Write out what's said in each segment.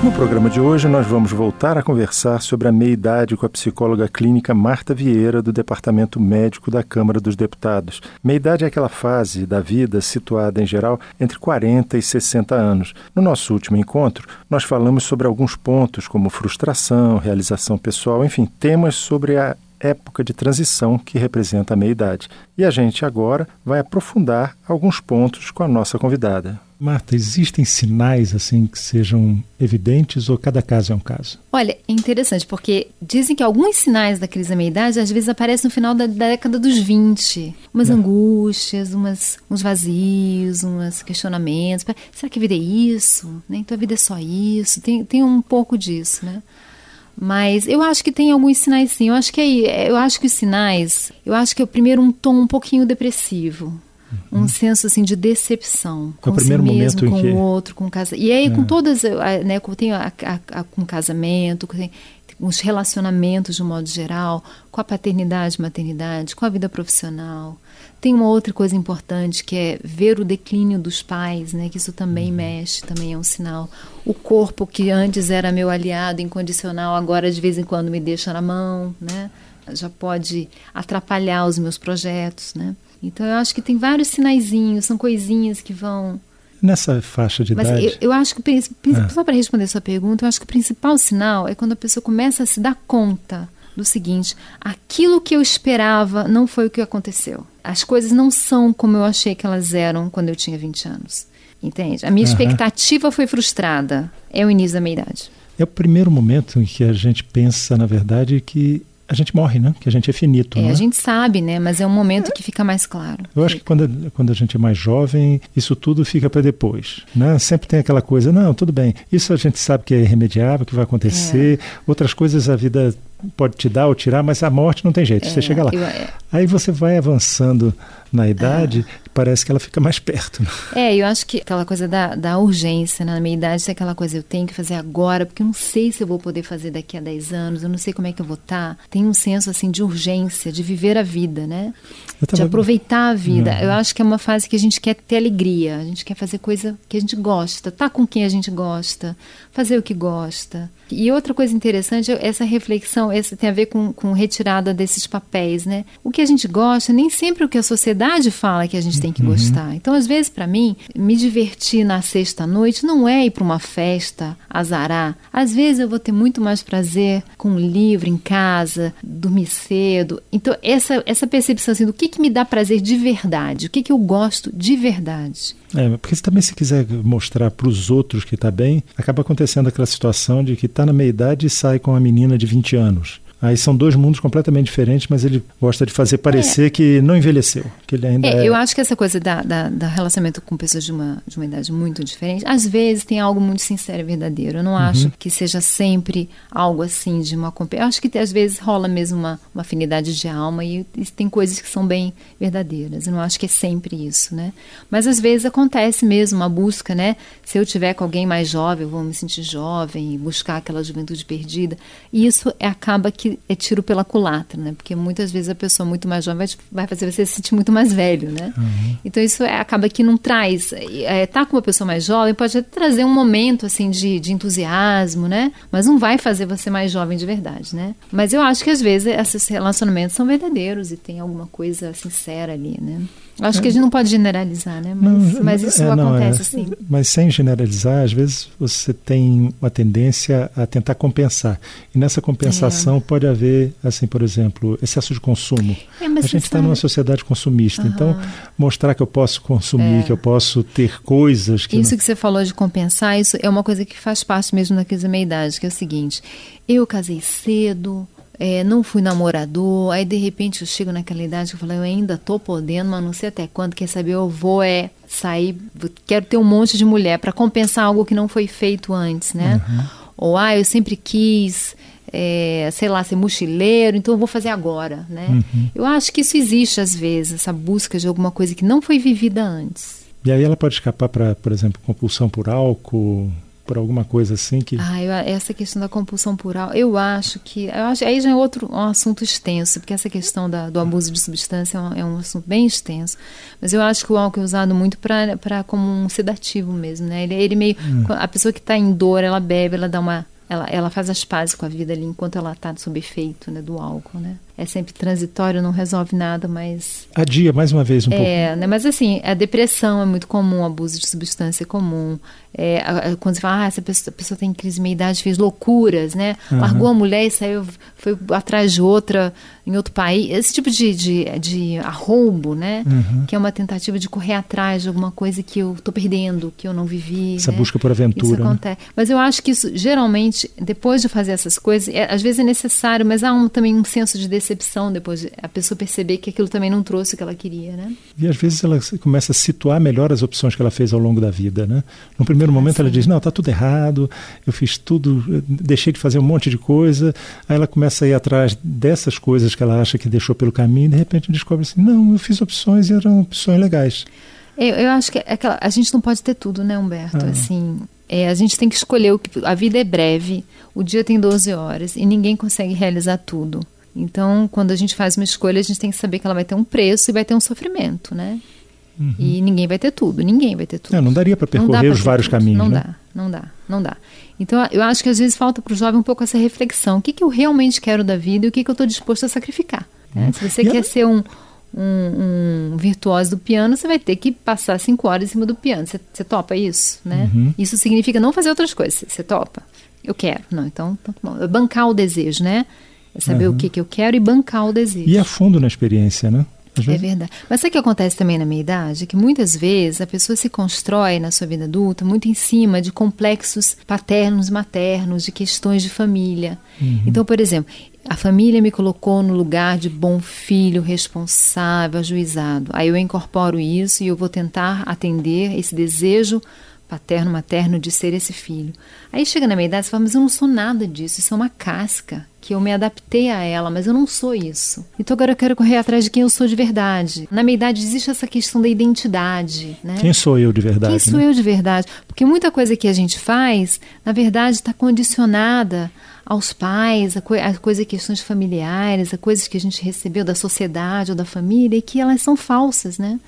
No programa de hoje, nós vamos voltar a conversar sobre a meia-idade com a psicóloga clínica Marta Vieira, do Departamento Médico da Câmara dos Deputados. Meia-idade é aquela fase da vida situada, em geral, entre 40 e 60 anos. No nosso último encontro, nós falamos sobre alguns pontos, como frustração, realização pessoal, enfim, temas sobre a época de transição que representa a meia-idade. E a gente agora vai aprofundar alguns pontos com a nossa convidada. Marta, existem sinais assim que sejam evidentes ou cada caso é um caso? Olha, é interessante, porque dizem que alguns sinais da crise da meia-idade às vezes aparecem no final da, da década dos 20. Umas é. angústias, umas, uns vazios, uns questionamentos. Será que a vida é isso? Né? Então a vida é só isso? Tem, tem um pouco disso, né? Mas eu acho que tem alguns sinais sim. Eu acho que é, eu acho que os sinais, eu acho que é o primeiro um tom um pouquinho depressivo um senso assim de decepção com o primeiro si mesmo, momento com que... o outro, com casa. E aí é. com todas, né, com tem a, a, a, com casamento, com, com os relacionamentos de um modo geral, com a paternidade, maternidade, com a vida profissional. Tem uma outra coisa importante que é ver o declínio dos pais, né? Que isso também uhum. mexe, também é um sinal. O corpo que antes era meu aliado incondicional, agora de vez em quando me deixa na mão, né? Já pode atrapalhar os meus projetos, né? Então eu acho que tem vários sinaizinhos, são coisinhas que vão. Nessa faixa de Mas idade. Eu, eu acho que, é. só para responder a sua pergunta, eu acho que o principal sinal é quando a pessoa começa a se dar conta do seguinte: aquilo que eu esperava não foi o que aconteceu. As coisas não são como eu achei que elas eram quando eu tinha 20 anos. Entende? A minha uhum. expectativa foi frustrada. É o início da meia idade. É o primeiro momento em que a gente pensa, na verdade, que a gente morre, né? Que a gente é finito. É, né? a gente sabe, né? Mas é um momento que fica mais claro. Eu acho que quando, quando a gente é mais jovem, isso tudo fica para depois, né? Sempre tem aquela coisa, não, tudo bem. Isso a gente sabe que é irremediável, que vai acontecer. É. Outras coisas a vida pode te dar ou tirar, mas a morte não tem jeito. É, você chega lá. Eu, é. Aí você vai avançando na idade, parece que ela fica mais perto. Né? É, eu acho que aquela coisa da, da urgência né? na minha idade, é aquela coisa, eu tenho que fazer agora, porque eu não sei se eu vou poder fazer daqui a 10 anos, eu não sei como é que eu vou estar. Tá. Tem um senso assim de urgência, de viver a vida, né? Tava... De aproveitar a vida. Não. Eu acho que é uma fase que a gente quer ter alegria, a gente quer fazer coisa que a gente gosta, tá com quem a gente gosta, fazer o que gosta. E outra coisa interessante, essa reflexão, essa tem a ver com, com retirada desses papéis, né? O que a gente gosta, nem sempre o que a sociedade fala que a gente tem que uhum. gostar. Então, às vezes, para mim, me divertir na sexta-noite não é ir para uma festa, azarar. Às vezes eu vou ter muito mais prazer com um livro em casa, dormir cedo. Então, essa, essa percepção assim, do que, que me dá prazer de verdade, o que, que eu gosto de verdade. É, porque também se quiser mostrar para os outros que está bem, acaba acontecendo aquela situação de que está na meia idade e sai com uma menina de 20 anos. Aí são dois mundos completamente diferentes, mas ele gosta de fazer parecer é. que não envelheceu, que ele ainda é, é... Eu acho que essa coisa da, da, da, relacionamento com pessoas de uma, de uma idade muito diferente, às vezes tem algo muito sincero e verdadeiro. Eu não uhum. acho que seja sempre algo assim de uma... Eu acho que às vezes rola mesmo uma, uma afinidade de alma e, e tem coisas que são bem verdadeiras. Eu não acho que é sempre isso, né? Mas às vezes acontece mesmo uma busca, né? Se eu tiver com alguém mais jovem, eu vou me sentir jovem e buscar aquela juventude perdida. E isso acaba que é tiro pela culatra, né? Porque muitas vezes a pessoa muito mais jovem vai, vai fazer você se sentir muito mais velho, né? Uhum. Então isso é, acaba que não traz. É, tá com uma pessoa mais jovem pode trazer um momento assim de, de entusiasmo, né? Mas não vai fazer você mais jovem de verdade, né? Mas eu acho que às vezes esses relacionamentos são verdadeiros e tem alguma coisa sincera ali, né? Acho que a gente não pode generalizar, né? Mas, não, mas isso é, não, acontece, é, sim. Mas sem generalizar, às vezes você tem uma tendência a tentar compensar. E nessa compensação é. pode haver, assim, por exemplo, excesso de consumo. É, a gente está numa sociedade consumista, uhum. então mostrar que eu posso consumir, é. que eu posso ter coisas que. Isso não... que você falou de compensar, isso é uma coisa que faz parte mesmo da crise da meia-idade, que é o seguinte: eu casei cedo é, não fui namorador, aí de repente eu chego naquela idade que eu falo, eu ainda tô podendo, mas não sei até quando, quer saber, eu vou é sair, quero ter um monte de mulher para compensar algo que não foi feito antes, né? Uhum. Ou, ah, eu sempre quis, é, sei lá, ser mochileiro, então eu vou fazer agora, né? Uhum. Eu acho que isso existe às vezes, essa busca de alguma coisa que não foi vivida antes. E aí ela pode escapar para, por exemplo, compulsão por álcool, por alguma coisa assim que. Ah, eu, essa questão da compulsão por álcool, eu acho que. Eu acho, aí já é outro um assunto extenso, porque essa questão da, do abuso de substância é um, é um, assunto bem extenso. Mas eu acho que o álcool é usado muito para como um sedativo mesmo, né? Ele, ele meio. Hum. A pessoa que está em dor, ela bebe, ela dá uma. Ela, ela faz as pazes com a vida ali enquanto ela está sob efeito né, do álcool, né? é sempre transitório, não resolve nada, mas. Adia mais uma vez um é, pouco. É, né, mas assim, a depressão é muito comum, o abuso de substância é comum. É, a, a, quando você fala, ah, essa pessoa, pessoa tem crise de meia idade, fez loucuras, né? Uhum. Largou a mulher e saiu, foi atrás de outra em outro país. Esse tipo de, de, de arrombo, né? Uhum. Que é uma tentativa de correr atrás de alguma coisa que eu estou perdendo, que eu não vivi. Essa né? busca por aventura. Isso acontece. Né? Mas eu acho que isso, geralmente, depois de fazer essas coisas, é, às vezes é necessário, mas há um, também um senso de decepção depois de a pessoa perceber que aquilo também não trouxe o que ela queria, né? E às vezes ela começa a situar melhor as opções que ela fez ao longo da vida, né? No primeiro momento ela diz, não, tá tudo errado, eu fiz tudo, deixei de fazer um monte de coisa. Aí ela começa a ir atrás dessas coisas que ela acha que deixou pelo caminho e de repente descobre assim, não, eu fiz opções e eram opções legais. Eu, eu acho que é aquela, a gente não pode ter tudo, né, Humberto? Ah. Assim, é, a gente tem que escolher o que. A vida é breve, o dia tem 12 horas e ninguém consegue realizar tudo. Então, quando a gente faz uma escolha, a gente tem que saber que ela vai ter um preço e vai ter um sofrimento, né? Uhum. E ninguém vai ter tudo, ninguém vai ter tudo. Não, não daria para percorrer os vários tudo. caminhos. Não né? dá, não dá, não dá. Então, eu acho que às vezes falta para o jovem um pouco essa reflexão: o que, que eu realmente quero da vida e o que, que eu estou disposto a sacrificar. Né? Uhum. Se você e quer ser um, um, um, virtuoso do piano, você vai ter que passar cinco horas em cima do piano. Você, você topa isso, né? Uhum. Isso significa não fazer outras coisas. Você topa? Eu quero. Não, então, então tá bom. Bancar o desejo, né? É saber uhum. o que, que eu quero e bancar o desejo. E a fundo na experiência, né? É verdade. Mas sabe o que acontece também na minha idade? Que muitas vezes a pessoa se constrói na sua vida adulta muito em cima de complexos paternos, maternos, de questões de família. Uhum. Então, por exemplo, a família me colocou no lugar de bom filho, responsável, ajuizado. Aí eu incorporo isso e eu vou tentar atender esse desejo paterno, materno de ser esse filho. Aí chega na minha idade e fala, mas eu não sou nada disso, isso é uma casca, que eu me adaptei a ela, mas eu não sou isso. Então agora eu quero correr atrás de quem eu sou de verdade. Na minha idade existe essa questão da identidade, né? Quem sou eu de verdade? Quem sou né? eu de verdade? Porque muita coisa que a gente faz, na verdade, está condicionada aos pais, a, co a coisa questões familiares, a coisas que a gente recebeu da sociedade ou da família e que elas são falsas, né?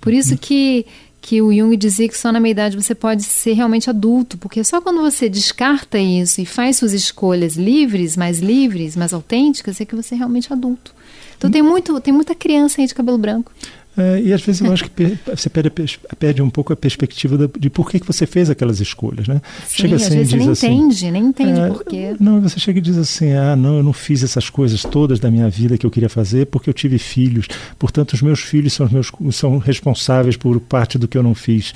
Por isso uhum. que que o Jung dizia que só na meia-idade você pode ser realmente adulto, porque só quando você descarta isso e faz suas escolhas livres, mais livres, mais autênticas, é que você é realmente adulto. Então tem, muito, tem muita criança aí de cabelo branco. É, e às vezes eu acho que você perde, perde um pouco a perspectiva de, de por que, que você fez aquelas escolhas, né? Sim, chega assim, às vezes você nem assim, entende, nem entende é, por quê. Não, você chega e diz assim, ah, não, eu não fiz essas coisas todas da minha vida que eu queria fazer porque eu tive filhos, portanto os meus filhos são, meus, são responsáveis por parte do que eu não fiz.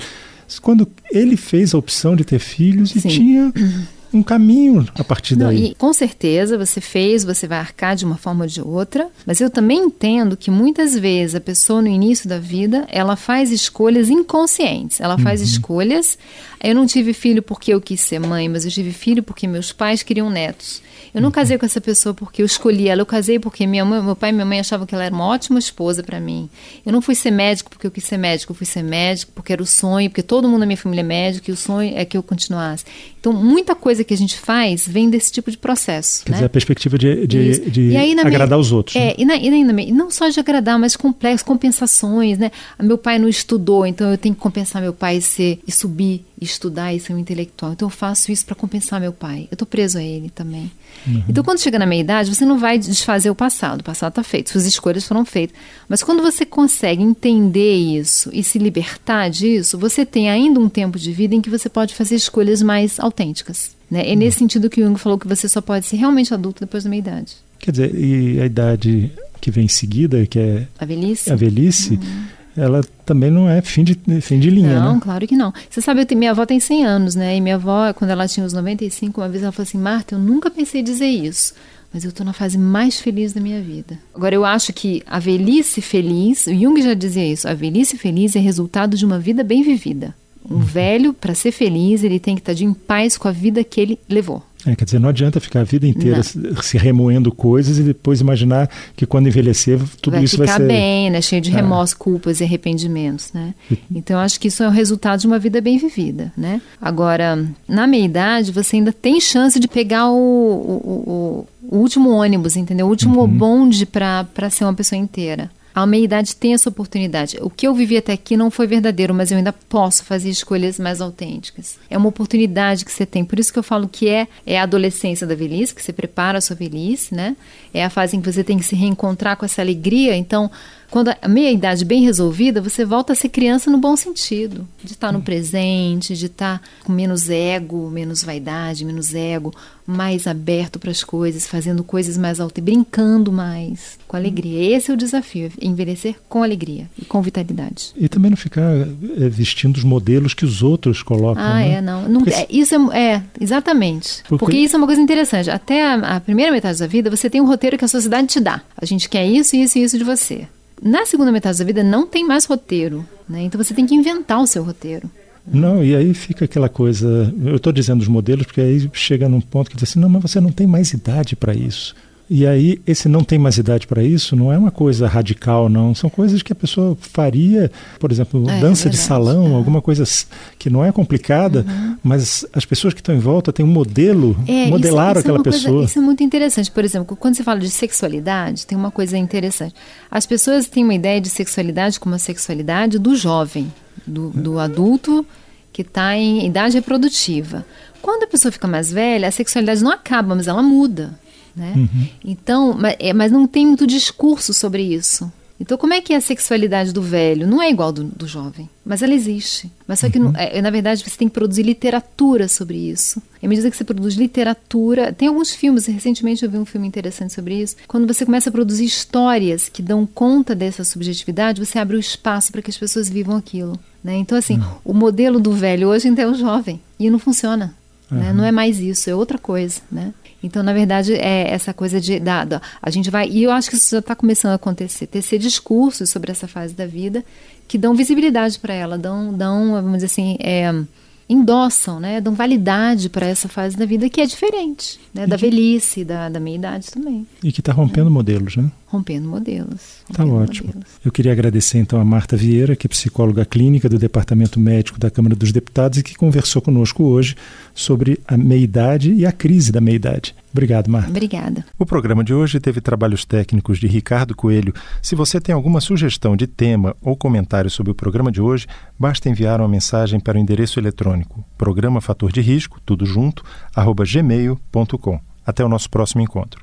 Quando ele fez a opção de ter filhos e Sim. tinha um caminho a partir daí. Não, e com certeza você fez, você vai arcar de uma forma ou de outra, mas eu também entendo que muitas vezes a pessoa no início da vida, ela faz escolhas inconscientes. Ela faz uhum. escolhas. Eu não tive filho porque eu quis ser mãe, mas eu tive filho porque meus pais queriam netos. Eu não casei com essa pessoa porque eu escolhi ela, eu casei porque minha mãe, meu pai e minha mãe achavam que ela era uma ótima esposa para mim. Eu não fui ser médico porque eu quis ser médico, eu fui ser médico porque era o sonho, porque todo mundo na minha família é médico e o sonho é que eu continuasse. Então, muita coisa que a gente faz vem desse tipo de processo. Quer né? dizer, a perspectiva de, de, de agradar os outros. É, né? e, na, e, na, e não só de agradar, mas complexo, compensações, né? Meu pai não estudou, então eu tenho que compensar meu pai e, ser, e subir estudar e ser um intelectual. Então eu faço isso para compensar meu pai. Eu estou preso a ele também. Uhum. Então quando chega na meia idade, você não vai desfazer o passado. O passado está feito, suas escolhas foram feitas. Mas quando você consegue entender isso e se libertar disso, você tem ainda um tempo de vida em que você pode fazer escolhas mais autênticas. Né? É nesse sentido que o Jung falou que você só pode ser realmente adulto depois da meia idade. Quer dizer, e a idade que vem em seguida, que é a velhice, a velhice uhum ela também não é fim de, fim de linha, Não, né? claro que não. Você sabe, tenho, minha avó tem 100 anos, né? E minha avó, quando ela tinha os 95, uma vez ela falou assim, Marta, eu nunca pensei em dizer isso, mas eu estou na fase mais feliz da minha vida. Agora, eu acho que a velhice feliz, o Jung já dizia isso, a velhice feliz é resultado de uma vida bem vivida. Um velho, para ser feliz, ele tem que estar de em paz com a vida que ele levou. É, quer dizer, não adianta ficar a vida inteira não. se remoendo coisas e depois imaginar que quando envelhecer tudo vai isso vai ser... Vai ficar bem, né? Cheio de é. remorsos, culpas e arrependimentos, né? Então, acho que isso é o resultado de uma vida bem vivida, né? Agora, na meia-idade, você ainda tem chance de pegar o, o, o, o último ônibus, entendeu? O último uhum. bonde para ser uma pessoa inteira. A meia-idade tem essa oportunidade. O que eu vivi até aqui não foi verdadeiro, mas eu ainda posso fazer escolhas mais autênticas. É uma oportunidade que você tem. Por isso que eu falo que é, é a adolescência da velhice, que você prepara a sua velhice, né? É a fase em que você tem que se reencontrar com essa alegria. Então, quando a meia-idade bem resolvida, você volta a ser criança no bom sentido. De estar no presente, de estar com menos ego, menos vaidade, menos ego, mais aberto para as coisas, fazendo coisas mais altas, brincando mais, com alegria. Esse é o desafio, envelhecer com alegria e com vitalidade. E também não ficar é, vestindo os modelos que os outros colocam. Ah, né? é, não. não é, isso é, é exatamente. Porque... Porque... isso é uma coisa interessante. Até a, a primeira metade da vida, você tem um roteiro que a sociedade te dá. A gente quer isso, isso e isso de você. Na segunda metade da vida não tem mais roteiro, né? Então você tem que inventar o seu roteiro. Não, e aí fica aquela coisa. Eu estou dizendo os modelos porque aí chega num ponto que diz assim: não, mas você não tem mais idade para isso. E aí, esse não tem mais idade para isso não é uma coisa radical, não. São coisas que a pessoa faria, por exemplo, é, dança é de salão, é. alguma coisa que não é complicada, uhum. mas as pessoas que estão em volta têm um modelo, é, modelaram isso, isso é aquela pessoa. Coisa, isso é muito interessante. Por exemplo, quando você fala de sexualidade, tem uma coisa interessante. As pessoas têm uma ideia de sexualidade como a sexualidade do jovem, do, do adulto que está em idade reprodutiva. Quando a pessoa fica mais velha, a sexualidade não acaba, mas ela muda. Né? Uhum. Então, mas, é, mas, não tem muito discurso sobre isso. Então, como é que é a sexualidade do velho? Não é igual do, do jovem, mas ela existe. Mas só que, uhum. é, na verdade, você tem que produzir literatura sobre isso. E à medida que você produz literatura, tem alguns filmes, recentemente eu vi um filme interessante sobre isso. Quando você começa a produzir histórias que dão conta dessa subjetividade, você abre o espaço para que as pessoas vivam aquilo. Né? Então, assim, uhum. o modelo do velho hoje ainda é o jovem. E não funciona. Né? Não é mais isso, é outra coisa. Né? Então, na verdade, é essa coisa de da, da, a gente vai e eu acho que isso já está começando a acontecer, tecer discursos sobre essa fase da vida que dão visibilidade para ela, dão, dão, vamos dizer assim, é, endossam, né, dão validade para essa fase da vida que é diferente, né, da que, velhice, da, da meia idade também. E que está rompendo é. modelos, né? Rompendo modelos. Está ótimo. Modelos. Eu queria agradecer então a Marta Vieira, que é psicóloga clínica do Departamento Médico da Câmara dos Deputados e que conversou conosco hoje sobre a meia-idade e a crise da meia-idade. Obrigado, Marta. Obrigada. O programa de hoje teve trabalhos técnicos de Ricardo Coelho. Se você tem alguma sugestão de tema ou comentário sobre o programa de hoje, basta enviar uma mensagem para o endereço eletrônico programa fator de risco, tudo junto, arroba gmail.com. Até o nosso próximo encontro.